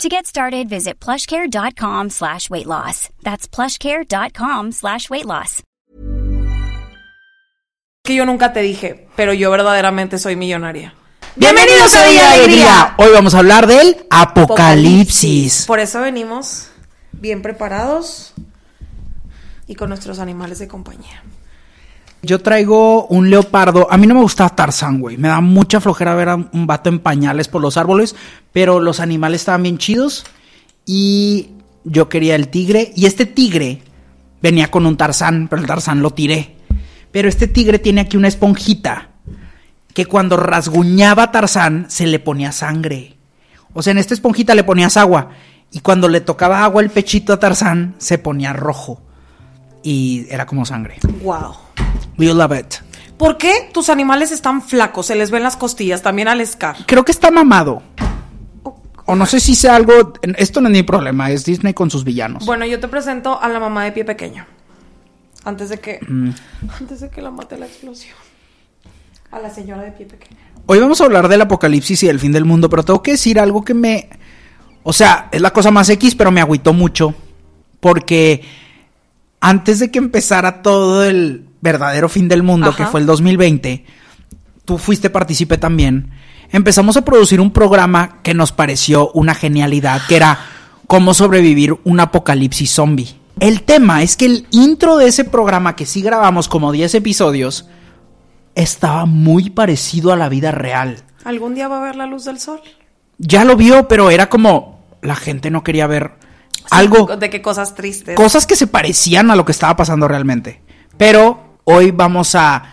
To get started, visit plushcare.com slash weight loss. That's plushcare.com slash weight loss. Que yo nunca te dije, pero yo verdaderamente soy millonaria. Bienvenidos a Día de Alegría. Hoy vamos a hablar del apocalipsis. Por eso venimos bien preparados y con nuestros animales de compañía. Yo traigo un leopardo. A mí no me gusta Tarzán, güey. Me da mucha flojera ver a un vato en pañales por los árboles. Pero los animales estaban bien chidos. Y yo quería el tigre. Y este tigre venía con un Tarzán, pero el Tarzán lo tiré. Pero este tigre tiene aquí una esponjita que cuando rasguñaba a Tarzán se le ponía sangre. O sea, en esta esponjita le ponías agua. Y cuando le tocaba agua el pechito a Tarzán, se ponía rojo. Y era como sangre. Wow. We love it. ¿Por qué tus animales están flacos? Se les ven las costillas, también al Scar. Creo que está mamado. O no sé si sea algo. Esto no es mi problema, es Disney con sus villanos. Bueno, yo te presento a la mamá de pie pequeño. Antes de que. Antes de que la mate la explosión. A la señora de pie pequeño. Hoy vamos a hablar del apocalipsis y del fin del mundo, pero tengo que decir algo que me. O sea, es la cosa más X, pero me agüitó mucho. Porque antes de que empezara todo el verdadero fin del mundo, Ajá. que fue el 2020, tú fuiste partícipe también. Empezamos a producir un programa que nos pareció una genialidad, que era cómo sobrevivir un apocalipsis zombie. El tema es que el intro de ese programa, que sí grabamos como 10 episodios, estaba muy parecido a la vida real. ¿Algún día va a ver la luz del sol? Ya lo vio, pero era como la gente no quería ver algo De qué cosas tristes. cosas que se parecían a lo que estaba pasando realmente. Pero hoy vamos a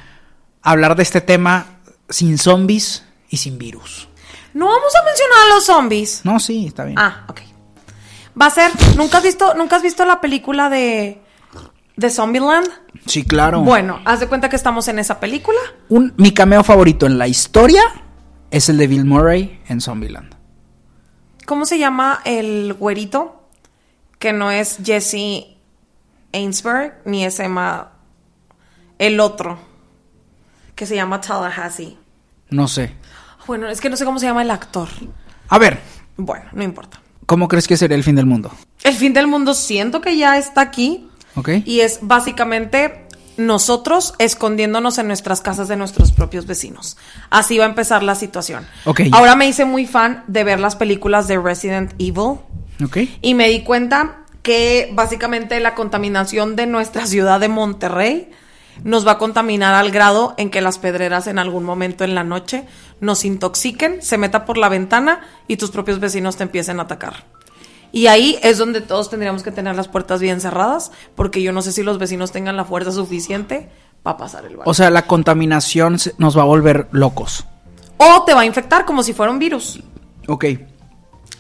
hablar de este tema sin zombies y sin virus. no vamos a mencionar a los zombies. No, sí, está bien. Ah, ok. Va a ser. ¿Nunca has visto, ¿nunca has visto la película de. de Zombieland? Sí, claro. Bueno, haz de cuenta que estamos en esa película. Un- mi cameo favorito en la historia es el de Bill Murray en Zombieland. ¿Cómo se llama el güerito? Que no es Jesse Ainsberg, ni es Emma. El otro. Que se llama Tallahassee. No sé. Bueno, es que no sé cómo se llama el actor. A ver, Bueno, no importa. ¿cómo crees que sería el fin del mundo? El fin del mundo siento que ya está aquí. ¿Ok? Y es básicamente nosotros escondiéndonos en nuestras casas de nuestros propios vecinos. Así va a empezar la situación. Ok. Ahora me hice muy fan de ver las películas de Resident Evil ¿Ok? y me di cuenta que básicamente la contaminación de nuestra ciudad de Monterrey nos va a contaminar al grado en que las pedreras en algún momento en la noche nos intoxiquen, se meta por la ventana y tus propios vecinos te empiecen a atacar. Y ahí es donde todos tendríamos que tener las puertas bien cerradas, porque yo no sé si los vecinos tengan la fuerza suficiente para pasar el baño. O sea, la contaminación nos va a volver locos. O te va a infectar como si fuera un virus. Ok.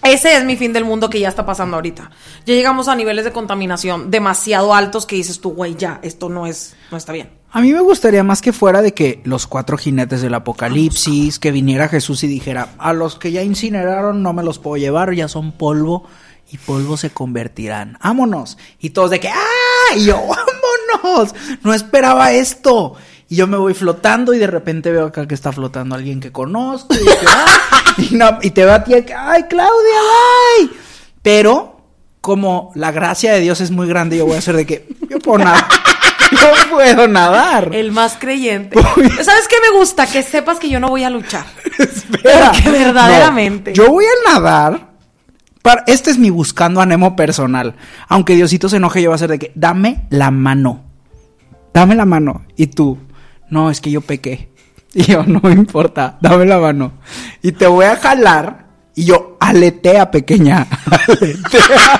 Ese es mi fin del mundo que ya está pasando ahorita. Ya llegamos a niveles de contaminación demasiado altos que dices tú, güey, ya, esto no es, no está bien. A mí me gustaría más que fuera de que los cuatro jinetes del apocalipsis, que viniera Jesús y dijera, a los que ya incineraron no me los puedo llevar, ya son polvo y polvo se convertirán. Vámonos. Y todos de que, ¡ah! Y yo, vámonos. No esperaba esto. Y yo me voy flotando y de repente veo acá que está flotando alguien que conozco. Y, que, "Ah", y no- y te va a ti, que, ¡ay, Claudia, bye! Pero, como la gracia de Dios es muy grande, yo voy a hacer de que, yo puedo nadar. Yo puedo nadar. El más creyente. ¿Sabes qué me gusta? Que sepas que yo no voy a luchar. Espera. Porque verdaderamente. No, yo voy a nadar. Para, este es mi buscando a Nemo personal. Aunque Diosito se enoje, yo voy a hacer de que, dame la mano. Dame la mano. Y tú, no, es que yo pequé. Y yo, no me importa, dame la mano. Y te voy a jalar. Y yo, aletea, pequeña. Aletea.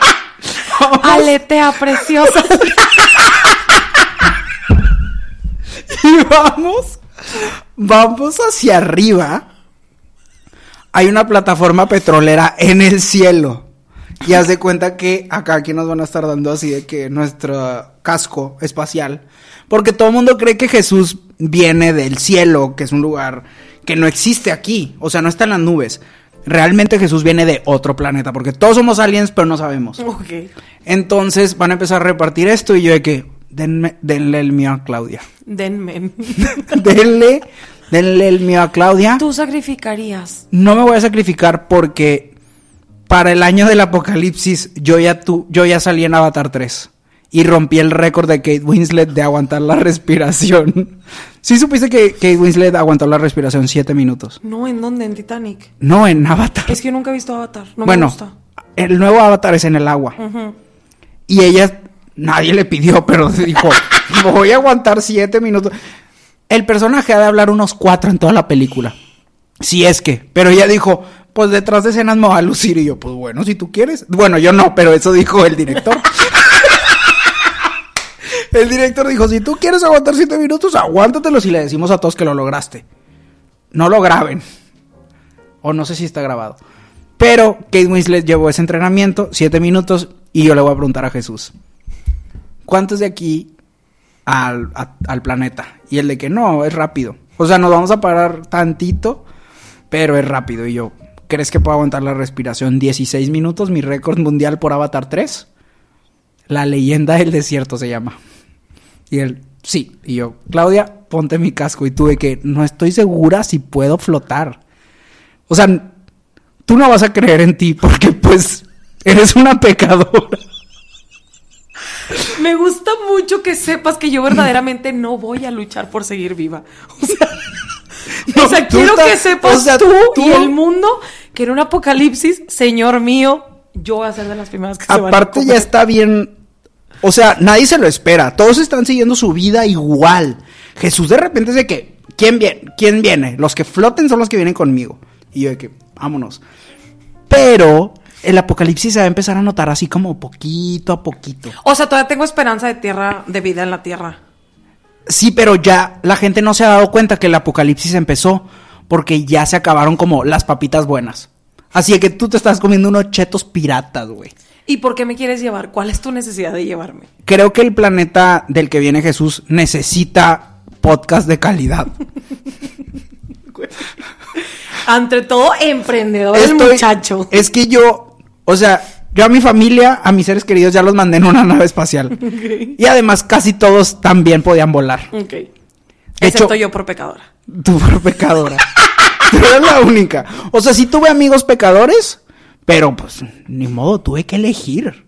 Aletea preciosa. Y vamos, vamos hacia arriba. Hay una plataforma petrolera en el cielo. Y haz de cuenta que acá aquí nos van a estar dando así de que nuestro casco espacial. Porque todo el mundo cree que Jesús viene del cielo, que es un lugar que no existe aquí. O sea, no está en las nubes. Realmente Jesús viene de otro planeta. Porque todos somos aliens, pero no sabemos. Ok. Entonces van a empezar a repartir esto y yo de que denme, denle el mío a Claudia. Denme. denle, denle el mío a Claudia. Tú sacrificarías. No me voy a sacrificar porque para el año del apocalipsis yo ya, tu, yo ya salí en Avatar 3 y rompí el récord de Kate Winslet de aguantar la respiración. ¿Sí supiste que Kate Winslet aguantó la respiración 7 minutos? No, ¿en dónde? En Titanic. No, en Avatar. Es que yo nunca he visto Avatar. No bueno, me gusta. el nuevo Avatar es en el agua. Y ella, nadie le pidió, pero dijo, voy a aguantar 7 minutos. El personaje ha de hablar unos 4 en toda la película. Si es que, pero ella dijo, pues detrás de escenas me va a lucir. Y yo, pues bueno, si tú quieres. Bueno, yo no, pero eso dijo el director. el director dijo, si tú quieres aguantar 7 minutos, aguántatelos y le decimos a todos que lo lograste. No lo graben. O no sé si está grabado. Pero Kate Winslet llevó ese entrenamiento, 7 minutos, y yo le voy a preguntar a Jesús. ¿Cuántos de aquí al, al planeta? Y el de que no, es rápido. O sea, nos vamos a parar tantito, pero es rápido. Y yo, ¿crees que puedo aguantar la respiración 16 minutos? Mi récord mundial por Avatar 3. La leyenda del desierto se llama. Y él, sí. Y yo, Claudia, ponte mi casco. Y tú de que no estoy segura si puedo flotar. O sea, tú no vas a creer en ti porque pues eres una pecadora. Me gusta mucho que sepas que yo verdaderamente no voy a luchar por seguir viva. O sea, No, o sea, tú quiero estás- que sepas o sea, tú, tú- y el mundo que en un apocalipsis, señor mío, yo voy a ser de las primeras que se van a Aparte ya está bien. O sea, nadie se lo espera. Todos están siguiendo su vida igual. Jesús de repente es de que, ¿quién viene? ¿Quién viene? Los que floten son los que vienen conmigo. Y yo de que, vámonos. Pero el apocalipsis se va a empezar a notar así como poquito a poquito. O sea, todavía tengo esperanza de tierra, de vida en la tierra. Sí, pero ya la gente no se ha dado cuenta que el apocalipsis empezó porque ya se acabaron como las papitas buenas. Así que tú te estás comiendo unos chetos piratas, güey. ¿Y por qué me quieres llevar? ¿Cuál es tu necesidad de llevarme? Creo que el planeta del que viene Jesús necesita podcast de calidad. Ante todo, emprendedor el Estoy- muchacho. Es que yo, o sea, yo a mi familia, a mis seres queridos ya los mandé en una nave espacial. Y además casi todos también podían volar. Ok. De Excepto hecho- yo por pecadora. Tú por pecadora. Tú eres la única. O sea, sí tuve amigos pecadores, pero pues ni modo, tuve que elegir.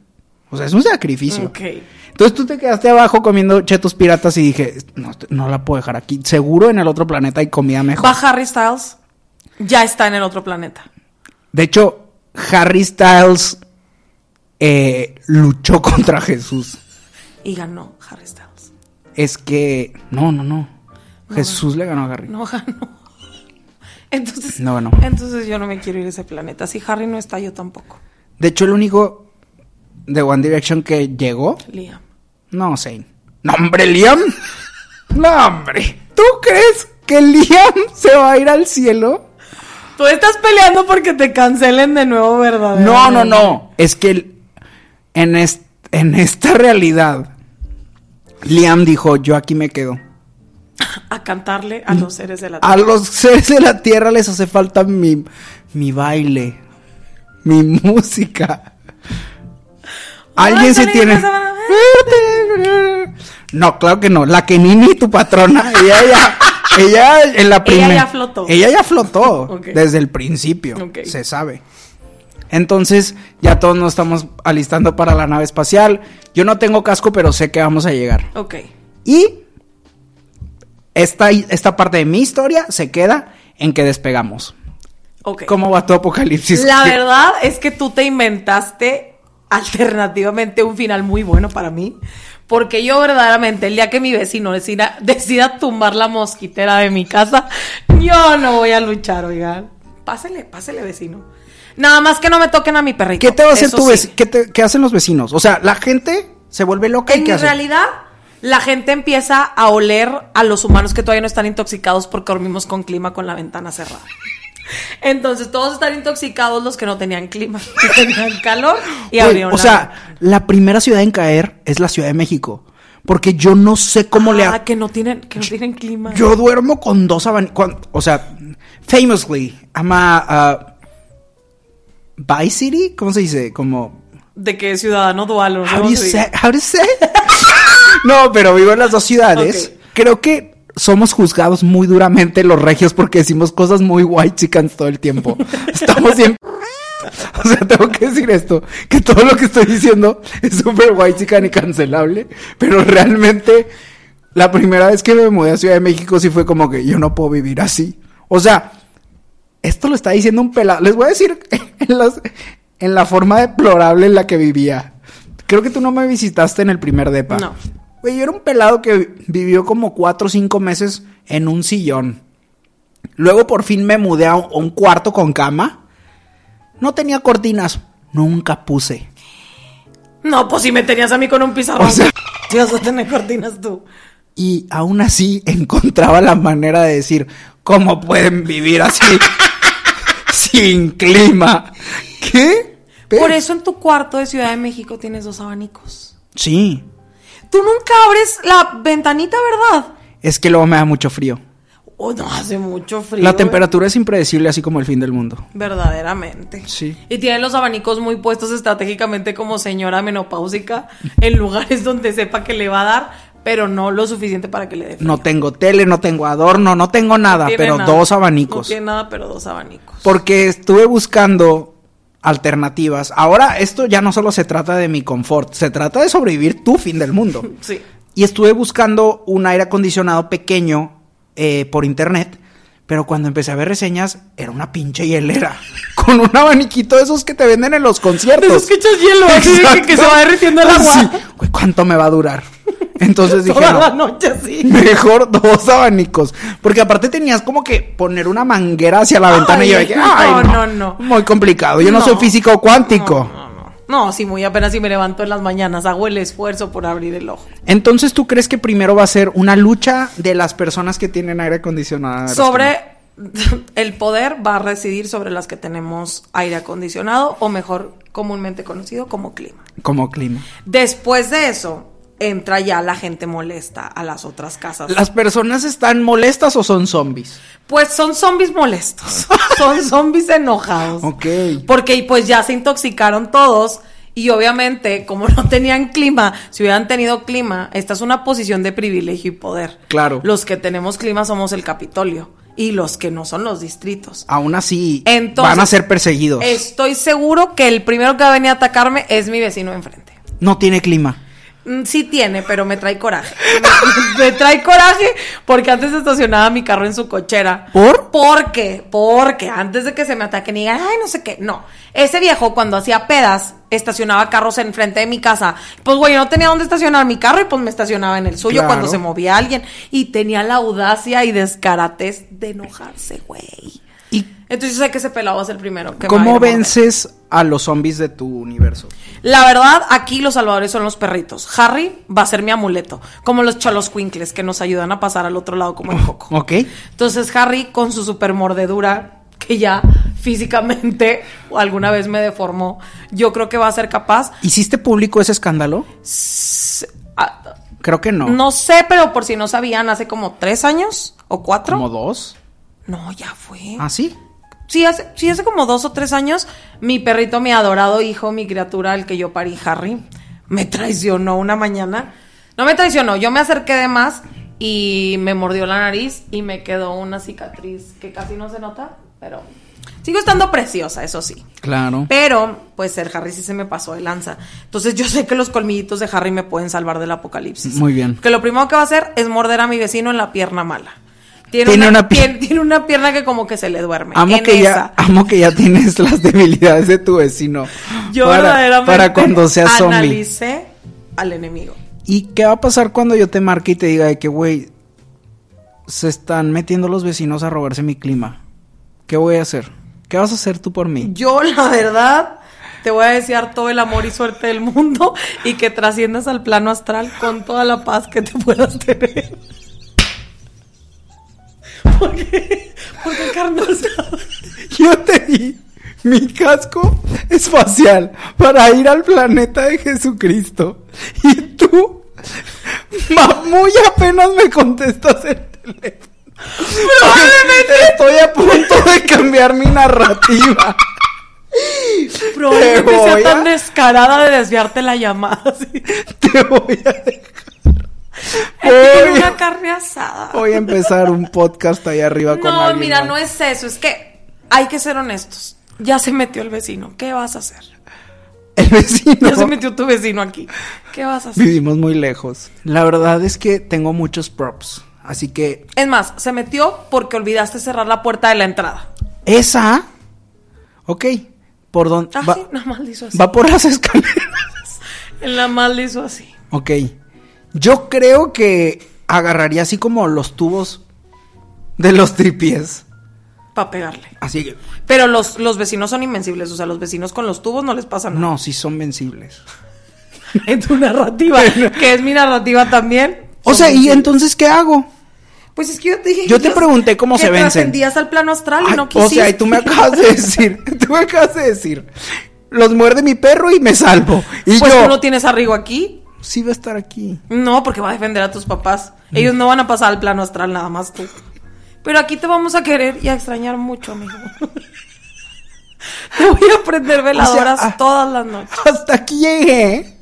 O sea, es un sacrificio. Ok. Entonces tú te quedaste abajo comiendo chetos piratas y dije, no, no la puedo dejar aquí. Seguro en el otro planeta hay comida mejor. Va Harry Styles. Ya está en el otro planeta. De hecho, Harry Styles eh, luchó contra Jesús. Y ganó Harry Styles. Es que, no, no, no. Jesús le ganó a Harry. No ganó. Entonces, No ganó. entonces yo no me quiero ir a ese planeta. Si Harry no está, yo tampoco. De hecho, el único de One Direction que llegó, Liam. no, Zane. No, hombre, Liam. No, hombre. ¿Tú crees que Liam se va a ir al cielo? Tú estás peleando porque te cancelen de nuevo, ¿verdad? No, no, no. Es que en, es- en esta realidad, Liam dijo, yo aquí me quedo. A cantarle a los seres de la A tierra. los seres de la tierra les hace falta mi, mi baile, mi música. Alguien se tiene... a. No, claro que no. La Kenini, tu patrona, ella ya... Ella en la primera... ya flotó. Ella ya flotó desde el principio. Se sabe. Entonces, ya todos nos estamos alistando para la nave espacial. Yo no tengo casco, pero sé que vamos a llegar. Ok. Y esta, esta parte de mi historia se queda en que despegamos. ¿Cómo va tu apocalipsis? La ¿Qué- verdad es que tú te inventaste alternativamente un final muy bueno para mí. Porque yo verdaderamente, el día que mi vecino decida, decida tumbar la mosquitera de mi casa, yo no voy a luchar, oigan. Pásele, pásele, vecino. Nada más que no me toquen a mi perrito. ¿Qué te va a hacer tu sí. ¿Qué, te- qué hacen los vecinos? O sea, la gente se vuelve loca y En ¿qué mi hace? La gente empieza a oler a los humanos que todavía no están intoxicados porque dormimos con clima con la ventana cerrada. Entonces todos están intoxicados los que no tenían clima, que tenían calor y Güey, abrieron o la sea, la primera ciudad en caer es la Ciudad de México. Porque yo no sé cómo le... Ah, ha- que no tienen, que no tienen clima. Yo duermo con dos abanicos. O sea, famously, I'm a... uh, bi-city? ¿Cómo se dice? Como... De que ciudadano dual, no How do you say? How do you say? No, pero vivo en las dos ciudades. Creo que somos juzgados muy duramente los regios porque decimos cosas muy white chickens todo el tiempo. Estamos bien. O sea, tengo que decir esto, que todo lo que estoy diciendo es súper white chican y cancelable, pero realmente la primera vez que me mudé a Ciudad de México sí fue como que yo no puedo vivir así. O sea, esto lo está diciendo un pelado. Les voy a decir en, las- en la forma deplorable en la que vivía. Creo que tú no me visitaste en el primer depa. No. Güey, yo era un pelado que vivió como cuatro o cinco meses en un sillón. Luego por fin me mudé a un, cuarto con cama. No tenía cortinas. Nunca puse. No, pues si me tenías a mí con un pizarrón. O sea- vas a tener cortinas tú. Y aún así encontraba la manera de decir, ¿cómo pueden vivir así? sin clima. ¿Qué? Pero- Por eso en tu cuarto de Ciudad de México tienes dos abanicos. Sí. Tú nunca abres la ventanita, ¿verdad? Es que luego me da mucho frío. Oh, no, hace mucho frío. La temperatura es impredecible, así como el fin del mundo. Verdaderamente. Sí. Y tiene los abanicos muy puestos estratégicamente como señora menopáusica en lugares donde sepa que le va a dar, pero no lo suficiente para que le dé. frío. No tengo tele, no tengo adorno, no tengo nada, pero nada. dos No abanicos. tiene nada, pero dos abanicos. Porque estuve buscando alternativas. Ahora esto ya no solo se trata de mi confort, se trata de sobrevivir tu fin del mundo. Sí. Y estuve buscando un aire acondicionado pequeño eh, por internet. Pero cuando empecé a ver reseñas, era una pinche hielera. Con un abaniquito de esos que te venden en los conciertos. De esos que echas hielo, así que, se va derritiendo el agua. Sí. Güey, ¿cuánto me va a durar? Entonces dije, Toda no, la noche así. mejor dos abanicos. Porque aparte tenías como que poner una manguera hacia la ventana y yo Ay, dije, no, ay, no, no. Muy complicado. Yo no, No. soy físico cuántico. No, no, no. No, sí, muy apenas si me levanto en las mañanas, hago el esfuerzo por abrir el ojo. Entonces, ¿tú crees que primero va a ser una lucha de las personas que tienen aire acondicionado? Sobre el poder va a residir sobre las que tenemos aire acondicionado o mejor comúnmente conocido como clima. no? Como clima. Después de eso entra ya la gente molesta a las otras casas. ¿Las personas están molestas o son zombies? Pues son zombies molestos, son zombies enojados. Ok. Porque pues ya se intoxicaron todos y obviamente como no tenían clima, si hubieran tenido clima, esta es una posición de privilegio y poder. Claro. Los que tenemos clima somos el Capitolio y los que no son los distritos. Aún así, Entonces, van a ser perseguidos. Estoy seguro que el primero que va a venir a atacarme es mi vecino enfrente. No tiene clima. Mm, Sí tiene, pero me trae coraje. Me, me trae coraje porque antes estacionaba mi carro en su cochera. ¿Por? Porque, porque antes de que se me ataquen y digan, ay, no sé qué. No. Ese viejo cuando hacía pedas estacionaba carros enfrente de mi casa. Pues güey, yo no tenía dónde estacionar mi carro y pues me estacionaba en el suyo Claro. cuando se movía alguien. Y tenía la audacia y descaratez de enojarse, güey. ¿Y Entonces yo sé que ese pelado va a ser el primero. Que a a cómo vences a los zombies de tu universo? La verdad, aquí los salvadores son los perritos. Harry va a ser mi amuleto, como los cholos quinkles que nos ayudan a pasar al otro lado como el coco. ¿Ok? Entonces Harry con su super mordedura que ya físicamente alguna vez me deformó, yo creo que va a ser capaz. ¿Hiciste público ese escándalo? s- ah, Creo que no. no sé, pero por si no sabían, hace como tres años o cuatro. ¿Como dos? No, ya fue. ¿Ah, sí? Sí hace, sí, hace como dos o tres años, mi perrito, mi adorado hijo, mi criatura, el que yo parí, Harry, me traicionó una mañana. No me traicionó, yo me acerqué de más y me mordió la nariz y me quedó una cicatriz que casi no se nota, pero sigo estando preciosa, eso sí. Claro. Pero, pues el Harry sí se me pasó de lanza. Entonces yo sé que los colmillitos de Harry me pueden salvar del apocalipsis. Muy bien. Que lo primero que va a hacer es morder a mi vecino en la pierna mala. Tiene, Tiene una, una pi- tiene, una pierna que como que se le duerme. Amo en que, ya, amo que ya tienes las debilidades de tu vecino. Yo para, verdaderamente para cuando seas zombie. analicé al enemigo. ¿Y qué va a pasar cuando yo te marque y te diga de que, güey, se están metiendo los vecinos a robarse mi clima? ¿Qué voy a hacer? ¿Qué vas a hacer tú por mí? Yo, la verdad, te voy a desear todo el amor y suerte del mundo y que trasciendas al plano astral con toda la paz que te puedas tener. Porque, Porque carne asada. Yo te di mi casco espacial para ir al planeta de Jesucristo. Y tú, muy apenas me contestas el teléfono. Probablemente, Estoy a punto de cambiar mi narrativa. probablemente Te sea a- tan descarada de desviarte la llamada. así. Te voy a dejar. Voy una a, carne asada. voy a empezar un podcast ahí arriba con No, mira, más. no es eso, es que hay que ser honestos. Ya se metió el vecino, ¿qué vas a hacer? El vecino. Ya se metió tu vecino aquí, ¿qué vas a hacer? Vivimos muy lejos. La verdad es que tengo muchos props. Así que Es más, se metió porque olvidaste cerrar la puerta de la entrada. esa. Ok. ¿Por dónde? Ah, va, sí, nada más le hizo así. va por las escaleras. En la más le hizo así. Ok. Yo creo que agarraría así como los tubos de los tripies. Para pegarle. Así que. Pero los, los vecinos son invencibles, o sea, los vecinos con los tubos no les pasa nada. No, sí son vencibles. En tu narrativa, que es mi narrativa también. O sea, ¿y entonces qué hago? Pues es que yo te dije Yo te los- pregunté cómo que se vencen. trascendías al plano astral y no o quisiste. sea, y tú me acabas de decir, tú me acabas de decir, los muerde mi perro y me salvo. Y Pues yo, tú no tienes a Rigo aquí. Sí va a estar aquí. No, porque va a defender a tus papás. Ellos no van a pasar al plano astral, nada más tú. Pero aquí te vamos a querer y a extrañar mucho, amigo. Te voy a prender veladoras ah. todas las noches. Hasta aquí llegué.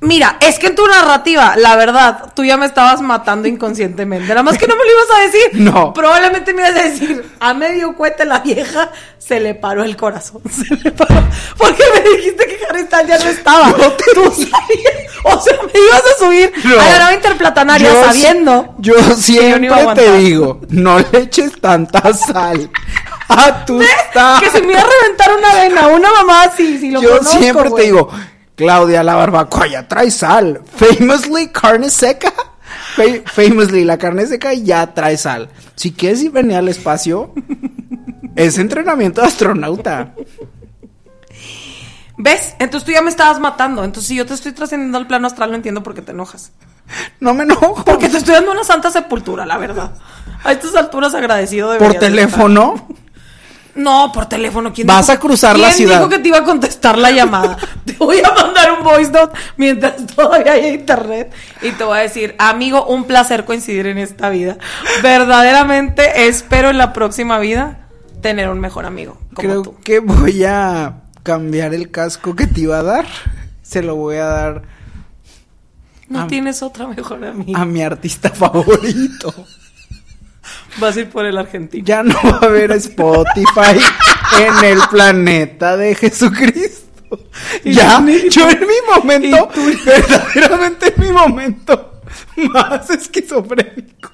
Mira, es que en tu narrativa, la verdad, tú ya me estabas matando inconscientemente. Nada más que no me lo ibas a decir. No. Probablemente me ibas a decir, a medio cuete la vieja se le paró el corazón. Se le paró. Porque me dijiste que Harry Styles ya no estaba. Tú sabías. O sea, me ibas a subir No. a la nave interplatanaria Yo sabiendo. si- Yo no siempre te digo, no le eches tanta sal a tus Que se me iba a reventar una vena, una mamá así, si lo Yo conozco, siempre te digo, Claudia, la barbacoa ya trae sal. Famously, carne seca. Fa- famously, la carne seca ya trae sal. Si quieres ir venir al espacio, es entrenamiento de astronauta. ¿Ves? Entonces tú ya me estabas matando. Entonces si yo te estoy trascendiendo al plano astral, no entiendo por qué te enojas. No me enojo. Porque te estoy dando una santa sepultura, la verdad. A estas alturas agradecido de Por teléfono. No, por teléfono. ¿Quién Vas dijo- a cruzar la ¿quién ciudad? dijo que te iba a contestar la llamada? te voy a mandar un voice note mientras todavía hay internet y te voy a decir, amigo, un placer coincidir en esta vida. Verdaderamente espero en la próxima vida tener un mejor amigo como Creo tú. que voy a cambiar el casco que te iba a dar. Se lo voy a dar No a- tienes otra mejor amiga. a mi artista favorito. Vas a ir por el argentino. Ya no va a haber Spotify en el planeta de Jesucristo. Y Ya, yo en mi momento, tú- verdaderamente en mi momento más esquizofrénico,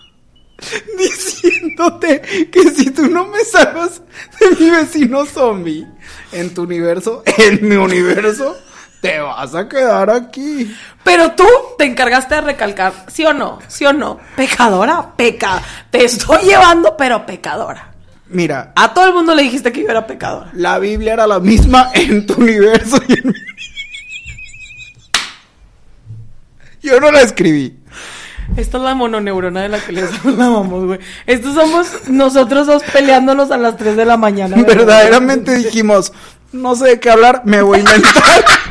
diciéndote que si tú no me salvas de mi vecino zombie en tu universo, en mi universo, te vas a quedar aquí. Pero tú te encargaste de recalcar, ¿sí o no? ¿Sí o no? Pecadora, peca. Te estoy llevando, pero pecadora. Mira, A todo el mundo le dijiste que yo era pecadora. la Biblia era la misma en tu universo y en mi Yo no la escribí. Esta es la mononeurona de la que les hablábamos, güey. Estos somos nosotros dos peleándonos a las 3 de la mañana. ¿verdad? Verdaderamente dijimos, no sé de qué hablar, me voy a inventar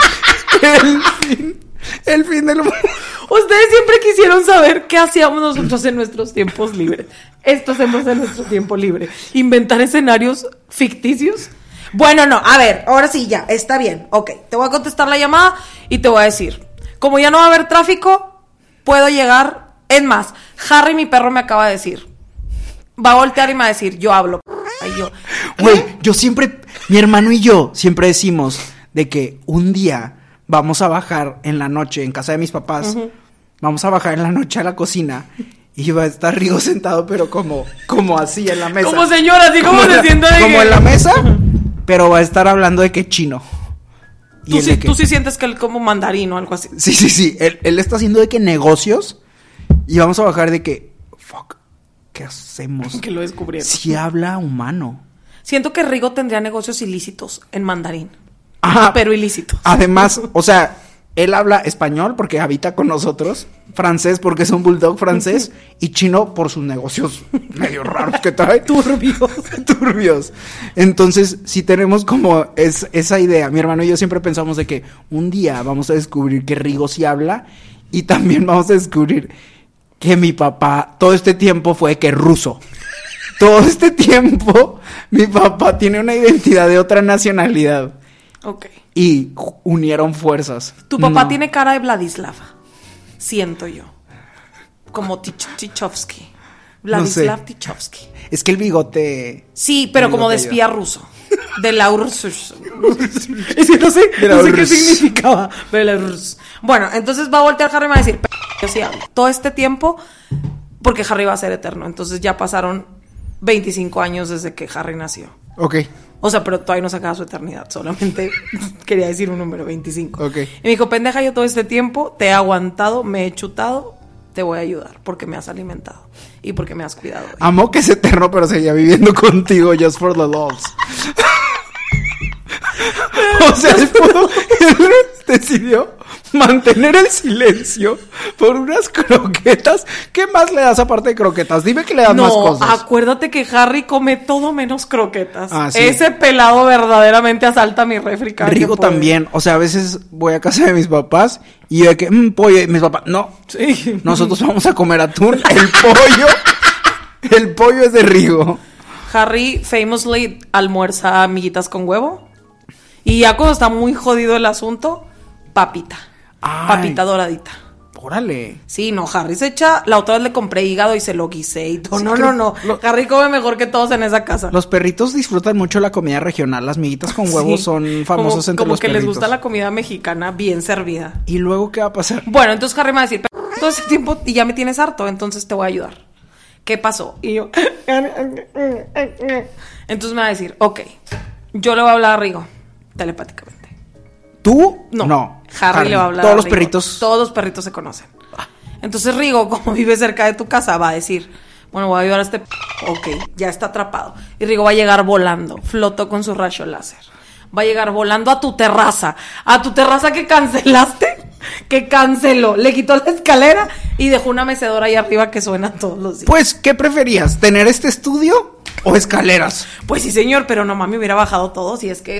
el fin, el fin del mundo. Ustedes siempre quisieron saber qué hacíamos nosotros en nuestros tiempos libres. Esto hacemos en nuestro tiempo libre. Inventar escenarios ficticios. Bueno, no, a ver, ahora sí ya, está bien. Ok, te voy a contestar la llamada y te voy a decir, como ya no va a haber tráfico, puedo llegar. Es más, Harry, mi perro, me acaba de decir, va a voltear y me va a decir, yo hablo. Y yo. Güey, yo siempre, mi hermano y yo siempre decimos de que un día vamos a bajar en la noche en casa de mis papás, vamos a bajar en la noche a la cocina y va a estar Rigo sentado, pero como, como así en la mesa. Como señora, así como, se sienta de Como que- en la mesa, pero va a estar hablando de que chino. Y Tú sí, que- tú sí sientes que él como mandarín o algo así. Sí, sí, sí. Él, él está haciendo de que negocios y vamos a bajar de que, fuck, ¿qué hacemos? Que lo descubrieron. Si habla humano. Siento que Rigo tendría negocios ilícitos en mandarín. Ajá. Pero ilícitos. Además, o sea, Él habla español porque habita con nosotros, francés porque es un bulldog francés y chino por sus negocios medio raros que trae. Turbios. Turbios. Entonces, si tenemos como es, esa idea, mi hermano y yo siempre pensamos de que un día vamos a descubrir que Rigo sí habla y también vamos a descubrir que mi papá todo este tiempo fue que ruso. Todo este tiempo mi papá tiene una identidad de otra nacionalidad Ok. y unieron fuerzas. Tu papá No. tiene cara de Vladislava. Siento yo. Como Tich- Tichovsky. Vladislav Tichovsky. Es que el bigote Sí, pero como de espía ruso. De la URSS. Es que no sé, De no qué significaba. Belarus. Bueno, entonces va a voltear Harry y va a decir, "P- yo sí hablo. Todo este tiempo, porque Harry va a ser eterno. Entonces ya pasaron 25 años desde que Harry nació. Ok. O sea, pero todavía no se acaba su eternidad. Solamente quería decir un número, 25. Ok. Y me dijo, pendeja, yo todo este tiempo te he aguantado, me he chutado, te voy a ayudar porque me has alimentado y porque me has cuidado. Amo que es eterno, pero seguía viviendo contigo just for the loves. o sea, él, pudo- él decidió mantener el silencio por unas croquetas. ¿Qué más le das aparte de croquetas? Dime que le das más No, cosas. acuérdate que Harry come todo menos croquetas. Ah, sí. Ese pelado verdaderamente asalta mi refri. Rigo también. O sea, a veces voy a casa de mis papás y de que, "Mm, pollo, y mis papás, no. Sí. Nosotros vamos a comer atún. El pollo, el pollo es de Rigo. Harry famously almuerza amiguitas con huevo. Y ya cuando está muy jodido el asunto, papita. Ay. Papita doradita. Órale. Sí, no, Harry se echa. La otra vez le compré hígado y se lo guisé y todo. Sí, no, no, no. lo- Harry come mejor que todos en esa casa. Los perritos disfrutan mucho la comida regional. Las miguitas con huevos Sí. son famosas como, entre como los que les perritos. gusta la comida mexicana bien servida. ¿Y luego qué va a pasar? Bueno, entonces Harry me va a decir, "Pero todo ese tiempo y ya me tienes harto, entonces te voy a ayudar. ¿Qué pasó? Y yo, entonces me va a decir, ok, yo le voy a hablar a Rigo, telepáticamente. ¿Tú? No, Harry, le va a hablar Todos a los perritos. Todos los perritos se conocen. Entonces Rigo, como vive cerca de tu casa, va a decir, bueno, voy a ayudar a este... p- Ok, ya está atrapado. Y Rigo va a llegar volando, flotó con su rayo láser. Va a llegar volando a tu terraza. A tu terraza que cancelaste, que canceló. Le quitó la escalera y dejó una mecedora ahí arriba que suena todos los días. Pues, ¿qué preferías? ¿Tener este estudio o escaleras? Pues sí, señor, pero no mami hubiera bajado todo si es que...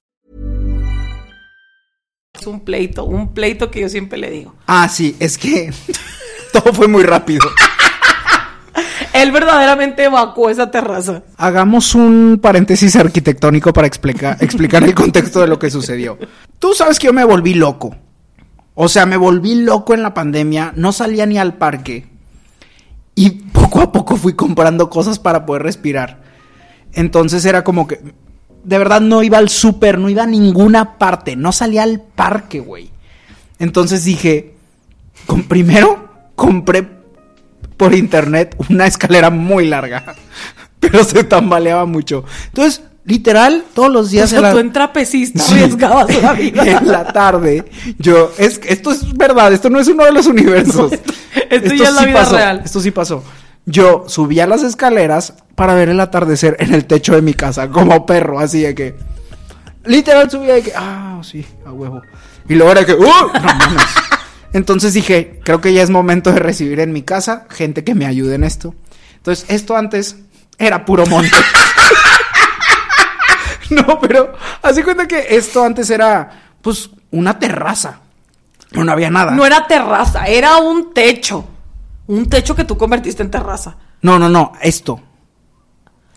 Es un pleito, un pleito que yo siempre le digo. Ah, sí, es que todo fue muy rápido. Él verdaderamente evacuó esa terraza. Hagamos un paréntesis arquitectónico para explicar, explicar el contexto de lo que sucedió. Tú sabes que yo me volví loco. O sea, me volví loco en la pandemia, no salía ni al parque. Y poco a poco fui comprando cosas para poder respirar. Entonces era como que, de verdad no iba al súper, no iba a ninguna parte, no salía al parque, güey. Entonces dije, con, primero compré por internet una escalera muy larga, pero se tambaleaba mucho. Entonces, literal, todos los O días sea, en la- tú en trapecista Sí. arriesgabas la vida. en la tarde, yo, es, esto es verdad, esto no es uno de los universos. esto ya es la vida pasó, real. Esto sí pasó. Yo subía las escaleras para ver el atardecer en el techo de mi casa, como perro, así de que. Literal subía de que, ah, sí, a huevo. Y luego era que, ¡uh! No mames. Entonces dije, creo que ya es momento de recibir en mi casa gente que me ayude en esto. Entonces, esto antes era puro monte. No, pero hace cuenta que esto antes era, pues, una terraza. No, no había nada. No era terraza, era un techo. Un techo que tú convertiste en terraza. No, no, no, esto.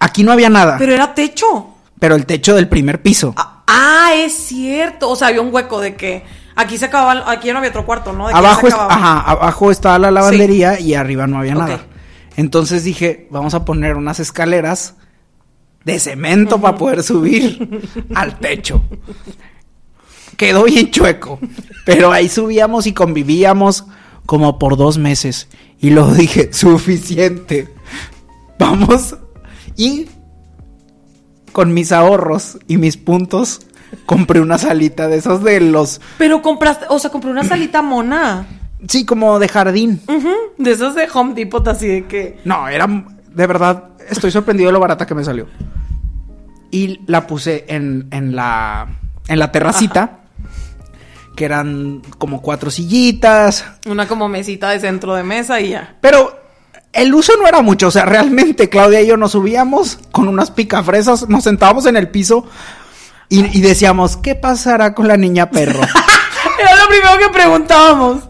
Aquí no había nada. Pero, Pero era techo. el techo del primer piso. Ah, ah, es cierto. O sea, había un hueco de que aquí se acababa, aquí no había otro cuarto, ¿no? De abajo, es- ajá, abajo estaba la lavandería y arriba no había nada. Entonces dije, vamos a poner unas escaleras de cemento para poder subir al techo. Quedó bien chueco, pero ahí subíamos y convivíamos como por dos meses. Y luego dije, suficiente. Vamos. Y con mis ahorros y mis puntos, compré una salita de esos de los... Pero compraste, o sea, compré una salita mona. Sí, como de jardín. De esas de Home Depot, así de que. No, era de verdad, estoy sorprendido de lo barata que me salió. Y la puse en, en la en la terracita, que eran como cuatro sillitas, Una como mesita de centro de mesa y ya. pero el uso no era mucho, o sea, realmente Claudia y yo nos subíamos con unas picafresas, nos sentábamos en el piso y, y decíamos, ¿qué pasará con la niña perro? Era lo primero que preguntábamos.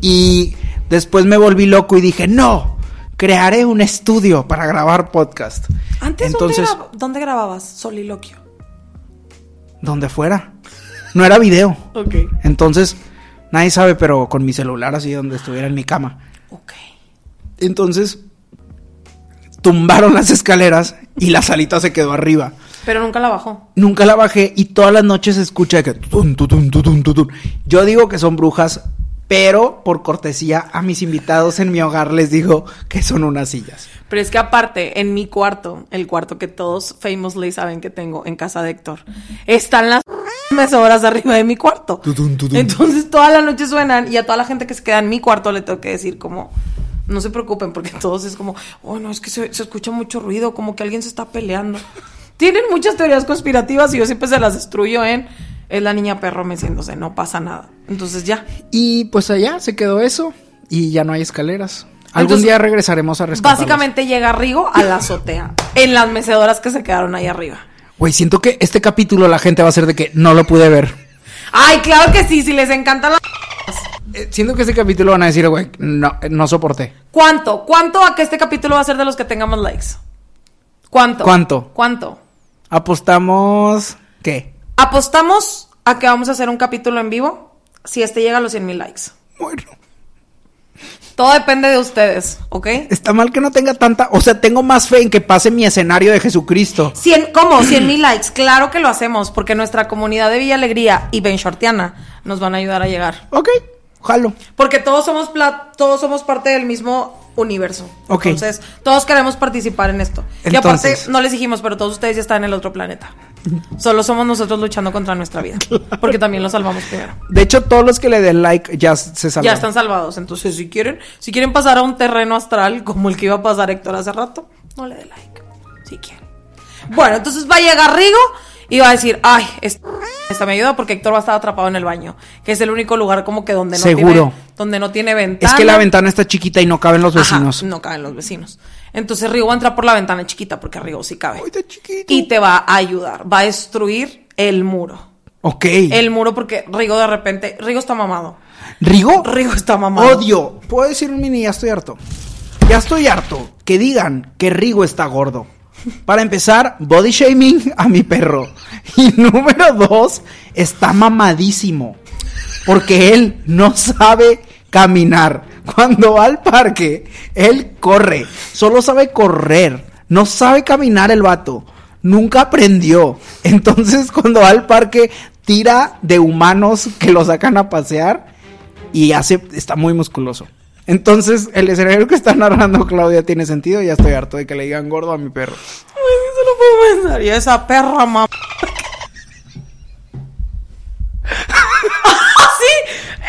y después me volví loco y dije, no, crearé un estudio para grabar podcast. Antes, Entonces, ¿dónde, grab- dónde grababas? Soliloquio. donde fuera. No era video. Ok. Entonces, nadie sabe, pero con mi celular así donde estuviera en mi cama. Ok. Entonces, tumbaron las escaleras y la salita se quedó arriba. Pero nunca la bajó. Nunca la bajé y todas las noches se escucha que tun. Yo digo que son brujas, pero por cortesía a mis invitados en mi hogar les digo que son unas sillas. Pero es que aparte, en mi cuarto, el cuarto que todos famously saben que tengo en casa de Héctor, están las mesoras arriba de mi cuarto. Entonces toda la noche suenan y a toda la gente que se queda en mi cuarto le tengo que decir como, no se preocupen porque todos es como, oh no, es que se, se escucha mucho ruido, como que alguien se está peleando. Tienen muchas teorías conspirativas y yo siempre se las destruyo en, es la niña perro meciéndose, no pasa nada. Entonces ya. Y pues allá se quedó eso y ya no hay escaleras. Algún Entonces, día regresaremos a rescatarlos. Básicamente llega Rigo a la azotea, en las mecedoras que se quedaron ahí arriba. Güey, siento que este capítulo la gente va a ser de que no lo pude ver. Ay, claro que sí, si les encanta la... Eh, siento que este capítulo van a decir, güey, no, eh, no soporté. ¿Cuánto? ¿Cuánto a que este capítulo va a ser de los que tengamos likes? ¿Cuánto? ¿Cuánto? ¿Cuánto? Apostamos. ¿Qué? Apostamos a que vamos a hacer un capítulo en vivo si este llega a los 100 mil likes. Bueno. Todo depende de ustedes, ¿ok? Está mal que no tenga tanta. O sea, tengo más fe en que pase mi escenario de Jesucristo. 100, ¿Cómo? 100 mil likes. Claro que lo hacemos porque nuestra comunidad de Villa Alegría y Ben Shortiana nos van a ayudar a llegar. Ok, jalo. Porque todos somos pla- todos somos parte del mismo universo. Ok. Entonces, todos queremos participar en esto. y aparte, Entonces- no les dijimos, pero todos ustedes ya están en el otro planeta. Solo somos nosotros luchando contra nuestra vida. Porque también lo salvamos primero. De hecho, todos los que le den like ya se salvan. Ya están salvados. Entonces, si quieren, si quieren pasar a un terreno astral como el que iba a pasar Héctor hace rato, no le dé like. Si quieren. Bueno, entonces va a llegar Rigo y va a decir, ay, es- esta me ayuda porque Héctor va a estar atrapado en el baño, que es el único lugar como que donde no Seguro. tiene, donde no tiene ventana. Es que la ventana está chiquita y no caben los Ajá, vecinos. no caben los vecinos. Entonces Rigo va a entrar por la ventana chiquita porque Rigo sí cabe. Ay, está chiquito. Y te va a ayudar, va a destruir el muro. Ok. El muro porque Rigo de repente, Rigo está mamado. ¿Rigo? Rigo está mamado. Odio. Puedo decir un mini, ya estoy harto. Ya estoy harto que digan que Rigo está gordo. Para empezar, body shaming a mi perro. Y número dos, está mamadísimo. Porque él no sabe caminar. Cuando va al parque, él corre. Solo sabe correr. No sabe caminar el vato. Nunca aprendió. Entonces, cuando va al parque, tira de humanos que lo sacan a pasear y hace, está muy musculoso. Entonces, el escenario que está narrando Claudia tiene sentido ya estoy harto de que le digan gordo a mi perro. Ay, solo puedo pensar. Y esa perra mamá.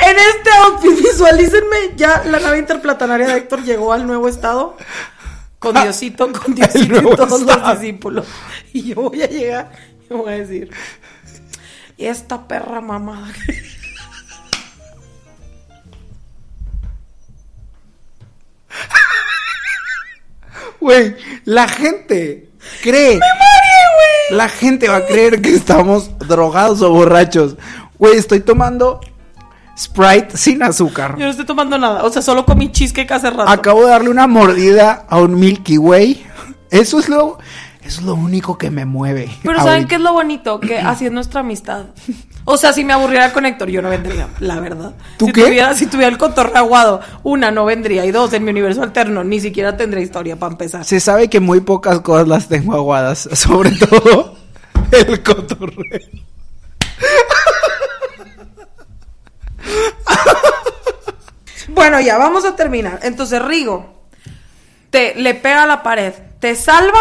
En este outfit, visualícenme ya la nave interplanetaria de Héctor llegó al nuevo estado. Con Diosito, con Diosito y todos estado. los discípulos. Y yo voy a llegar y voy a decir. Y esta perra mamada. Güey, la gente cree. ¡Me mareé, güey! La gente va a creer que estamos drogados o borrachos. Güey, estoy tomando Sprite sin azúcar. Yo no estoy tomando nada. O sea, solo comí cheesecake hace rato. Acabo de darle una mordida a un Milky Way. Eso es lo, eso es lo único que me mueve. Pero ¿saben ahorita. qué es lo bonito? Que así es nuestra amistad. O sea, si me aburriera con Héctor, yo no vendría, la verdad. ¿Tú si qué? Tuviera, si tuviera el cotorreo aguado, una, no vendría. Y dos, en mi universo alterno, ni siquiera tendría historia para empezar. Se sabe que muy pocas cosas las tengo aguadas, sobre todo el cotorreo. Bueno, ya, vamos a terminar. Entonces, Rigo te le pega a la pared, te salva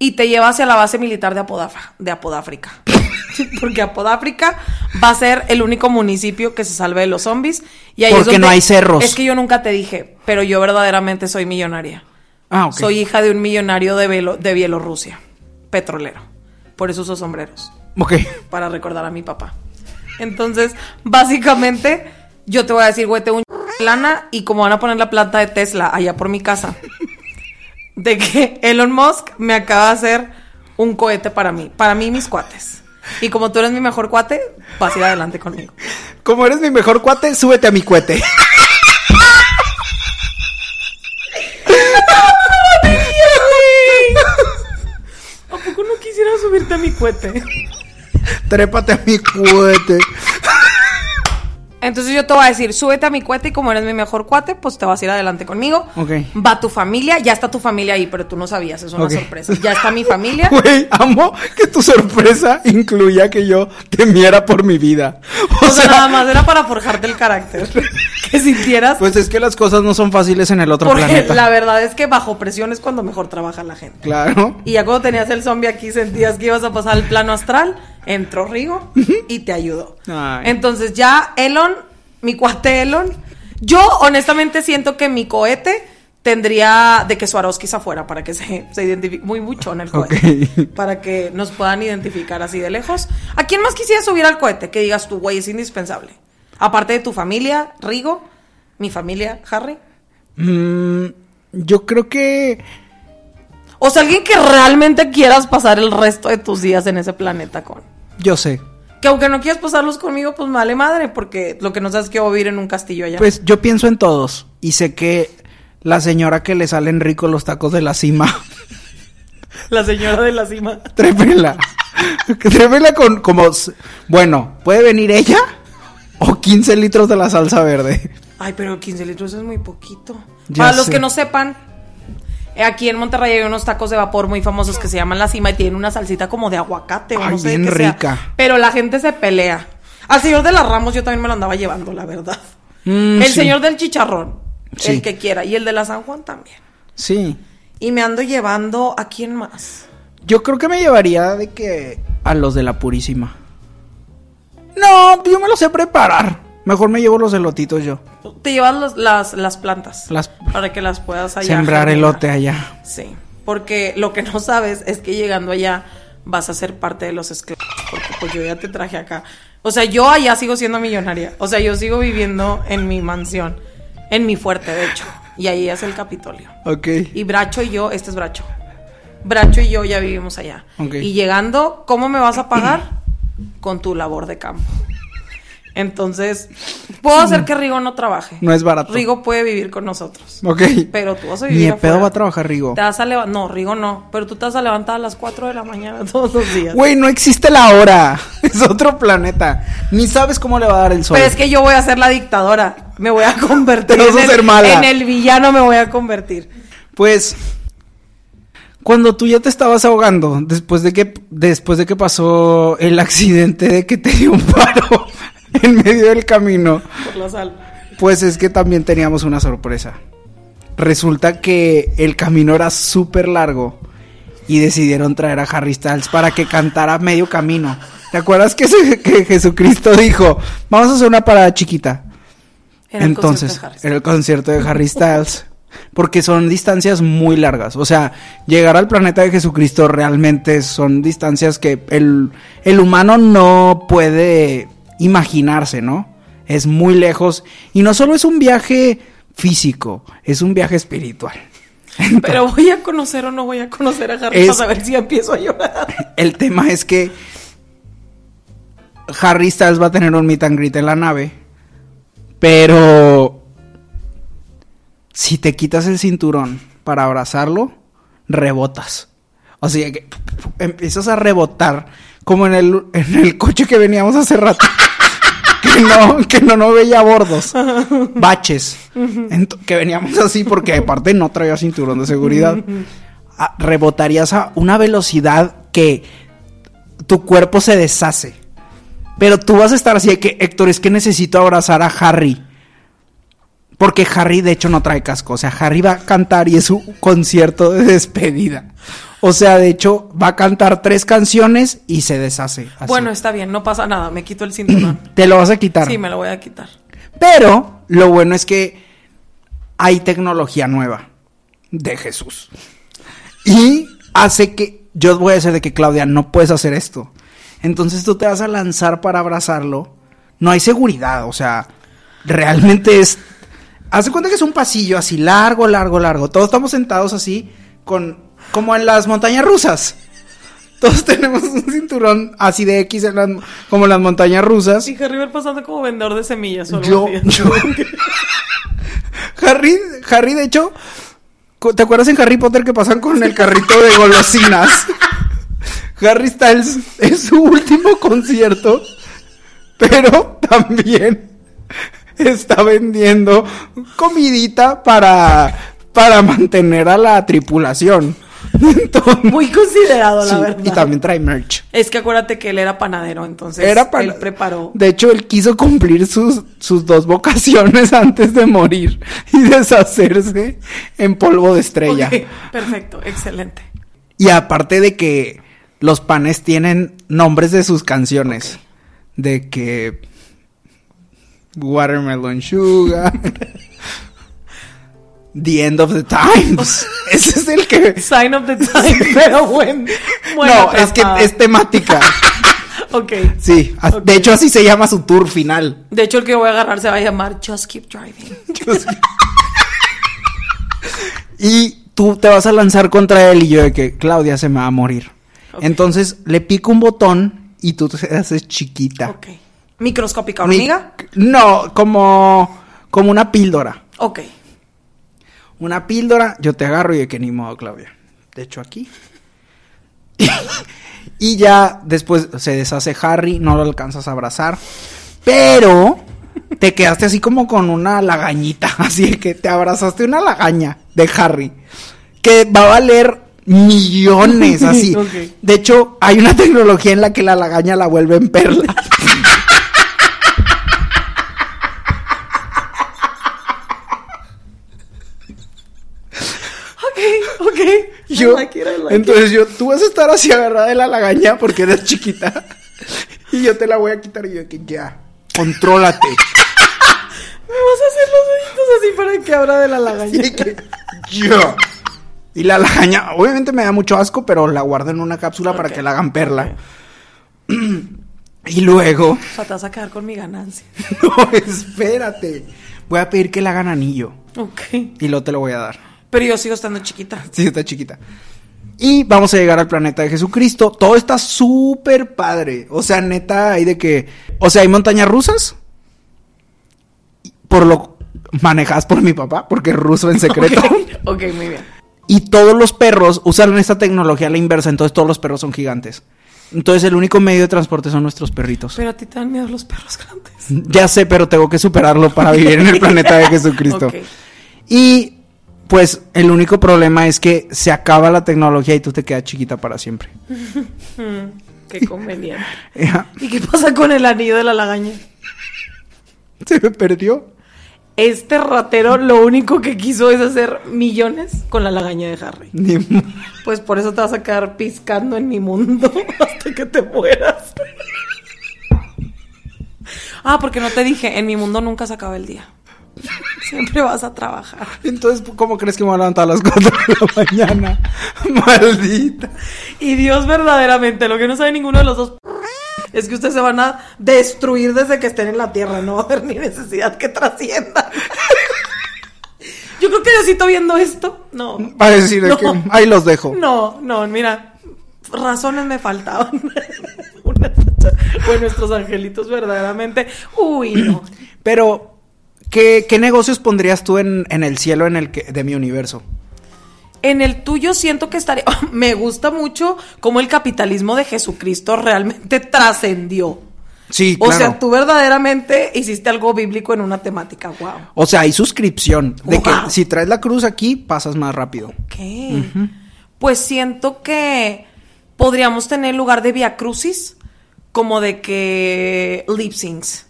y te lleva hacia la base militar de, Apodafa, de Apodáfrica. Porque Apodáfrica va a ser el único municipio que se salve de los zombies. Y ahí es Porque donde- no hay cerros. Es que yo nunca te dije, pero yo verdaderamente soy millonaria. Ah. Soy hija de un millonario de, Belo- de Bielorrusia, petrolero. Por eso uso sombreros Ok. para recordar a mi papá. Entonces, básicamente, yo te voy a decir, güey, tengo un lana y como van a poner la planta de Tesla allá por mi casa, de que Elon Musk me acaba de hacer un cohete para mí, para mí y mis cuates. Y como tú eres mi mejor cuate, vas a ir adelante conmigo. Como eres mi mejor cuate, súbete a mi cohete. ¿A poco no quisiera subirte a mi cohete? Trépate a mi cohete. Entonces yo te voy a decir, súbete a mi cuate y como eres mi mejor cuate, pues te vas a ir adelante conmigo. Ok. Va tu familia, ya está tu familia ahí, pero tú no sabías, es una sorpresa. Ya está mi familia. Güey, amo que tu sorpresa incluya que yo temiera por mi vida. O, O sea, sea, nada más era para forjarte el carácter. que sintieras. pues es que las cosas no son fáciles en el otro porque planeta. la verdad es que bajo presión es cuando mejor trabaja la gente. Claro. Y ya cuando tenías el zombie aquí sentías que ibas a pasar al plano astral, entró Rigo y te ayudó. Ay. Entonces ya Elon, mi cuate Elon, yo honestamente siento que mi cohete tendría de que Swarovskis afuera para que se, se identifique muy mucho en el cohete. Para que nos puedan identificar así de lejos. ¿A quién más quisiera subir al cohete? Que digas tú, güey, es indispensable. Aparte de tu familia, Rigo, mi familia, Harry. Mm, yo creo que O sea, alguien que realmente quieras pasar el resto de tus días en ese planeta con. Yo sé. Que aunque no quieras pasarlos conmigo, pues vale madre, porque lo que no sabes es que voy a vivir en un castillo allá. Pues yo pienso en todos y sé que la señora que le salen ricos los tacos de la cima, la señora de la cima. trépela. trépela con como bueno, puede venir ella o 15 litros de la salsa verde. Ay, pero 15 litros es muy poquito. Ya Para los que no sepan, aquí en Monterrey hay unos tacos de vapor muy famosos que se llaman La Cima y tienen una salsita como de aguacate o Ay, no sé bien qué sea. rica. Pero la gente se pelea. Al señor de las Ramos yo también me lo andaba llevando, la verdad. Mm, el sí. señor del chicharrón, Sí. el que quiera. Y el de la San Juan también. Sí. Y me ando llevando a quién más. Yo creo que me llevaría de que a los de la Purísima. No, yo me los sé preparar. Mejor me llevo los elotitos yo. Te llevas los- las, las plantas. Las- para que las puedas allá. Sembrar elote allá. Sí. Porque lo que no sabes es que llegando allá vas a ser parte de los esclavos. Porque pues yo ya te traje acá. O sea, yo allá sigo siendo millonaria. O sea, yo sigo viviendo en mi mansión. En mi fuerte, de hecho. Y ahí es el Capitolio. Ok. Y Bracho y yo, este es Bracho. Bracho y yo ya vivimos allá. Ok. Y llegando, ¿cómo me vas a pagar? Con tu labor de campo. Entonces, puedo hacer que Rigo no trabaje. No es barato. Rigo puede vivir con nosotros. Ok. Pero tú vas a Ni vivir de pedo va a trabajar Rigo. Te vas a levantar. No, Rigo no. Pero tú te vas a levantar a las 4 de la mañana todos los días. Güey, no existe la hora. Es otro planeta. Ni sabes cómo le va a dar el sol. Pero es que yo voy a ser la dictadora. Me voy a convertir. Te vas a en el- hacer mala. En el villano me voy a convertir. Pues cuando tú ya te estabas ahogando, después de que después de que pasó el accidente de que te dio un paro en medio del camino, Por la sal. pues es que también teníamos una sorpresa. Resulta que el camino era súper largo y decidieron traer a Harry Styles para que cantara medio camino. ¿Te acuerdas que, se- que Jesucristo dijo, vamos a hacer una parada chiquita? Era el Entonces, era el concierto de Harry Styles. Porque son distancias muy largas. O sea, llegar al planeta de Jesucristo realmente son distancias que el, el humano no puede imaginarse, ¿no? Es muy lejos. Y no solo es un viaje físico, es un viaje espiritual. Pero voy a conocer o no voy a conocer a Harry para saber si empiezo a llorar. El tema es que Harry Styles va a tener un meet and greet en la nave, pero si te quitas el cinturón para abrazarlo, rebotas. O sea, que empiezas a rebotar como en el, en el coche que veníamos hace rato. Que no, que no, no veía bordos, baches, que veníamos así porque aparte no traía cinturón de seguridad. Ah, rebotarías a una velocidad que tu cuerpo se deshace. Pero tú vas a estar así de que, Héctor, es que necesito abrazar a Harry. Porque Harry, de hecho, no trae casco. O sea, Harry va a cantar y es su concierto de despedida. O sea, de hecho, va a cantar tres canciones y se deshace. así. Bueno, está bien, no pasa nada, me quito el cinturón. te lo vas a quitar. Sí, me lo voy a quitar. Pero lo bueno es que hay tecnología nueva de Jesús. Y hace que yo voy a decir de que Claudia, no puedes hacer esto. Entonces tú te vas a lanzar para abrazarlo. No hay seguridad, o sea, realmente es Hace cuenta que es un pasillo así largo, largo, largo. Todos estamos sentados así con como en las montañas rusas. Todos tenemos un cinturón así de X en las- como en las montañas rusas. Y Harry va pasando como vendedor de semillas o Yo, yo. Harry, Harry, de hecho, ¿te acuerdas en Harry Potter que pasan con el carrito de golosinas? Harry Styles es su último concierto, pero también está vendiendo comidita para, para mantener a la tripulación. Entonces, Muy considerado, la sí, verdad. y también trae merch. Es que acuérdate que él era panadero, entonces Era él preparó. De hecho, él quiso cumplir sus, sus dos vocaciones antes de morir y deshacerse en polvo de estrella. Perfecto, excelente. Y aparte de que los panes tienen nombres de sus canciones. De que. Watermelon Sugar. The End of the Times. Ese es el que. Sign of the time, pero buen, no, es que es temática. Ok. Sí, de hecho así se llama su tour final. De hecho, el que voy a agarrar se va a llamar Just Keep Driving. Y tú te vas a lanzar contra él y yo de que Claudia se me va a morir. Entonces le pico un botón y tú te haces chiquita. Ok. Microscópica Mi- hormiga. No, como, como una píldora. Ok. Una píldora, yo te agarro y de que ni modo, Claudia. De hecho, aquí. y ya después se deshace Harry, no lo alcanzas a abrazar. Pero te quedaste así como con una lagañita. Así que te abrazaste una lagaña de Harry. Que va a valer millones así. De hecho, hay una tecnología en la que la lagaña la vuelve en perla. Ok, ok. Yo, I like it, like entonces yo, tú vas a estar así agarrada de la lagaña porque eres chiquita. Y yo te la voy a quitar y yo que ya, contrólate. Me vas a hacer los ojitos así para que abra de la lagaña. Y que yo. Y la lagaña, obviamente me da mucho asco, pero la guardo en una cápsula para que la hagan perla. Y luego, O sea, te vas a quedar con mi ganancia. no, espérate. Voy a pedir que la hagan anillo. Ok. Y luego te lo voy a dar. Pero yo sigo estando chiquita. Sí, está chiquita. Y vamos a llegar al planeta de Jesucristo. Todo está súper padre. O sea, neta, hay de que. O sea, hay montañas rusas. Por lo manejadas por mi papá, porque es ruso en secreto. Ok, ok, muy bien. Y todos los perros usan esta tecnología a la inversa. Entonces, todos los perros son gigantes. Entonces, el único medio de transporte son nuestros perritos. Pero a ti te dan miedo los perros grandes. Ya sé, pero tengo que superarlo para vivir en el planeta de Jesucristo. Ok. Y pues el único problema es que se acaba la tecnología y tú te quedas chiquita para siempre. Qué conveniente. ¿Y qué pasa con el anillo de la lagaña? Se me perdió. Este ratero lo único que quiso es hacer millones con la lagaña de Harry. Pues por eso te vas a quedar piscando en mi mundo hasta que te mueras. Ah, porque no te dije, en mi mundo nunca se acaba el día. Siempre vas a trabajar. Entonces, ¿cómo crees que me voy a levantar a las 4 de la mañana? Maldita. Y Dios verdaderamente, lo que no sabe ninguno de los dos es que ustedes se van a destruir desde que estén en la tierra, no va a haber ni necesidad que trasciendan. Yo creo que Diosito viendo esto no. Para decir de No. que ahí los dejo. No, no, mira, razones me faltaban. Una- Pues nuestros angelitos verdaderamente. Uy, no. Pero, ¿qué, qué negocios pondrías tú en, en el cielo en el que, de mi universo? En el tuyo siento que estaría. Me gusta mucho cómo el capitalismo de Jesucristo realmente trascendió. Sí, O claro. sea, tú verdaderamente hiciste algo bíblico en una temática. Wow. O sea, hay suscripción. De Wow. que si traes la cruz aquí, pasas más rápido. ¿Qué? Pues siento que podríamos tener lugar de Via Crucis, como de que lip syncs.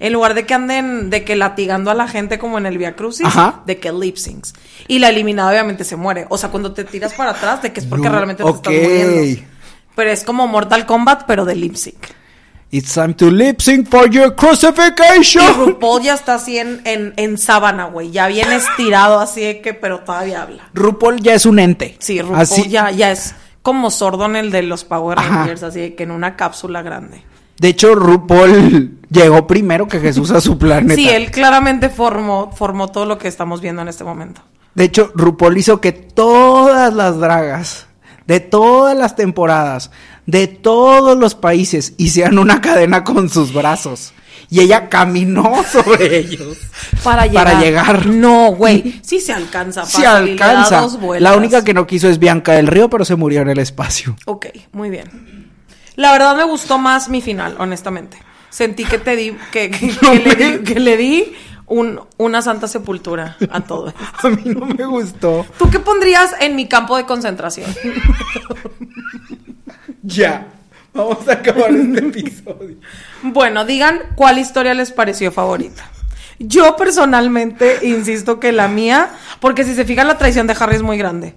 En lugar de que anden, de que latigando a la gente como en el Via Crucis, Ajá. de que lip syncs. Y la eliminada obviamente se muere. O sea, cuando te tiras para atrás, de que es porque No, realmente te ok. estás muriendo. Pero es como Mortal Kombat, pero de lip sync. It's time to lip sync for your Y crucifixion. RuPaul ya está así en, en, en sábana, güey. Ya bien estirado, así de que, pero todavía habla. RuPaul ya es un ente. Sí, RuPaul Así- ya, ya es como sordo en el de los Power Ajá. Rangers, así de que en una cápsula grande. De hecho, RuPaul llegó primero que Jesús a su planeta. Sí, él claramente formó, formó todo lo que estamos viendo en este momento. De hecho, RuPaul hizo que todas las dragas de todas las temporadas, de todos los países, hicieran una cadena con sus brazos. Y ella caminó sobre ellos. Para llegar. Para llegar. No, güey. Sí se alcanza. Se fácil, da alcanza. La única que no quiso es Bianca del Río, pero se murió en el espacio. Ok, muy bien. La verdad me gustó más mi final, honestamente. Sentí que te di, que, que- No que le, di, que le di un- una santa sepultura a todo. A mí no me gustó. ¿Tú qué pondrías en mi campo de concentración? Ya. Vamos a acabar este episodio. Bueno, digan cuál historia les pareció favorita. Yo personalmente insisto que la mía, porque si se fijan la traición de Harry es muy grande.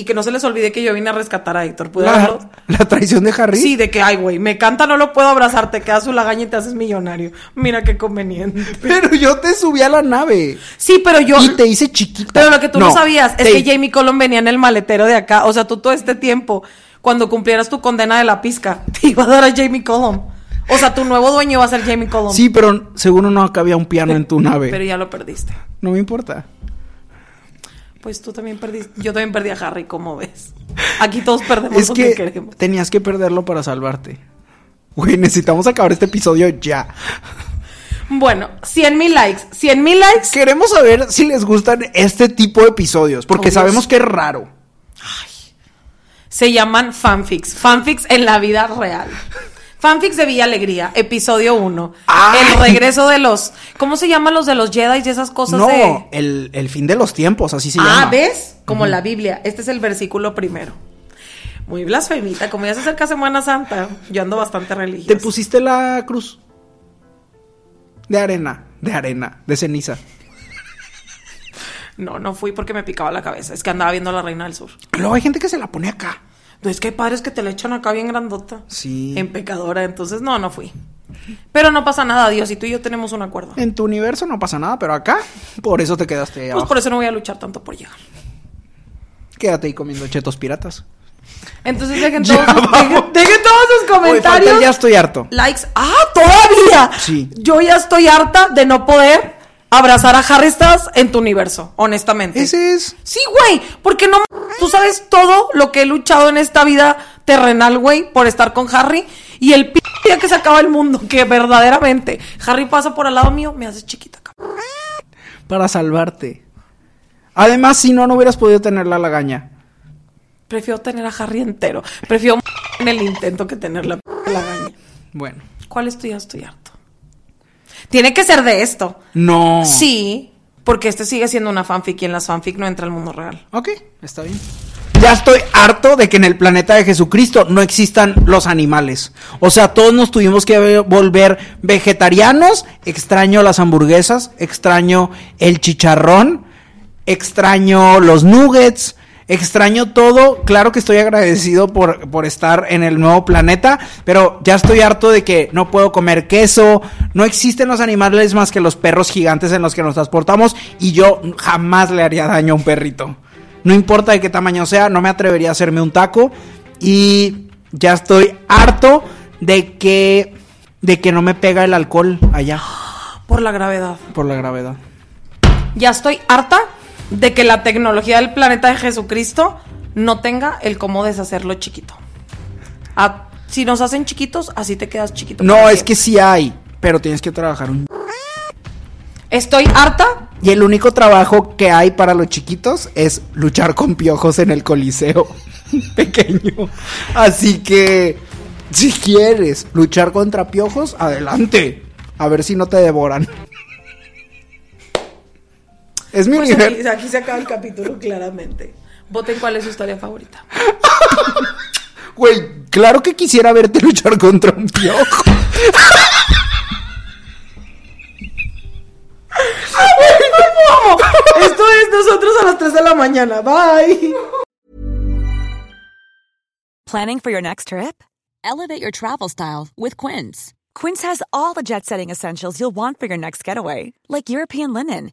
Y que no se les olvide que yo vine a rescatar a Héctor. ¿Pude verlo? La, la traición de Harry. Sí, de que, ay, güey, me canta, no lo puedo abrazar, te quedas su lagaña y te haces millonario. Mira qué conveniente. Pero yo te subí a la nave. Sí, pero yo... Y te hice chiquita. Pero lo que tú no, sabías es que Jamie Colon venía en el maletero de acá. O sea, tú todo este tiempo, cuando cumplieras tu condena de la pizca, te iba a dar a Jamie Colon. O sea, tu nuevo dueño va a ser Jamie Colon. Sí, pero seguro no cabía un piano en tu nave. Pero ya lo perdiste. No me importa. Pues tú también perdiste. Yo también perdí a Harry, como ves. Aquí todos perdemos Es lo que que queremos. tenías que perderlo para salvarte. Güey, necesitamos acabar este episodio ya. Bueno, 100 mil likes. 100 mil likes. Queremos saber si les gustan este tipo de episodios, porque Oh, sabemos que es raro. Se llaman fanfics. Fanfics en la vida real. Fanfics de Villa Alegría, episodio 1. Ay. El regreso de los. ¿Cómo se llaman los de los Jedi y esas cosas no, de.? el, el fin de los tiempos, así se ah, llama. ¿ves? Como la Biblia. Este es el versículo primero. Muy blasfemita. Como ya se acerca Semana Santa, yo ando bastante religiosa. ¿Te pusiste la cruz? De arena, de arena, de ceniza. No, no fui porque me picaba la cabeza. Es que andaba viendo la Reina del Sur. Luego hay gente que se la pone acá. No, es que hay padres que te la echan acá bien grandota. Sí. En pecadora. Entonces, no, no fui. Pero no pasa nada, Dios. Y tú y yo tenemos un acuerdo. En tu universo no pasa nada, pero acá, por eso te quedaste ahí Pues abajo. por eso no voy a luchar tanto por llegar. Quédate ahí comiendo chetos piratas. Entonces dejen Ya todos, sus, vamos. dejen, dejen todos sus Oye, falta comentarios. el ya estoy harto. Likes. ¡Ah, todavía! Sí. Yo ya estoy harta de no poder abrazar a Harry Styles en tu universo, honestamente. Ese es. Sí, güey, porque no tú sabes todo lo que he luchado en esta vida terrenal, güey, por estar con Harry y el p día que se acaba el mundo, que verdaderamente Harry pasa por al lado mío, me hace chiquita. cabrón. Para salvarte. Además, si no, no hubieras podido tener la lagaña. Prefiero tener a Harry entero, prefiero en el intento que tener la lagaña. Bueno. ¿Cuál es tu ya estoy harto? Tiene que ser de esto. No. Sí, porque este sigue siendo una fanfic y en las fanfic no entra el mundo real. Ok, está bien. Ya estoy harto de que en el planeta de Jesucristo no existan los animales. O sea, todos nos tuvimos que ve- volver vegetarianos. Extraño las hamburguesas, extraño el chicharrón, extraño los nuggets, extraño todo. Claro que estoy agradecido por, por estar en el nuevo planeta, pero ya estoy harto de que no puedo comer queso. No existen los animales más que los perros gigantes en los que nos transportamos y yo jamás le haría daño a un perrito. No importa de qué tamaño sea, no me atrevería a hacerme un taco y ya estoy harto de que de que no me pega el alcohol allá Por la gravedad. por la gravedad. Ya estoy harta de que la tecnología del planeta de Jesucristo no tenga el cómo deshacerlo chiquito. Si nos hacen chiquitos, así te quedas chiquito. No, es que sí hay, pero tienes que trabajar un... Estoy harta. Y el único trabajo que hay para los chiquitos es luchar con piojos en el coliseo pequeño. Así que, si quieres luchar contra piojos, adelante. A ver si no te devoran. Es mi Pues aquí, aquí se acaba el capítulo, claramente. Voten cuál es su historia favorita. Güey, claro que quisiera verte luchar contra un piojo. Esto es nosotros a las 3 de la mañana. Bye. Planning for your next trip? Elevate your travel style with Quince. Quince has all the jet setting essentials you'll want for your next getaway, like European linen,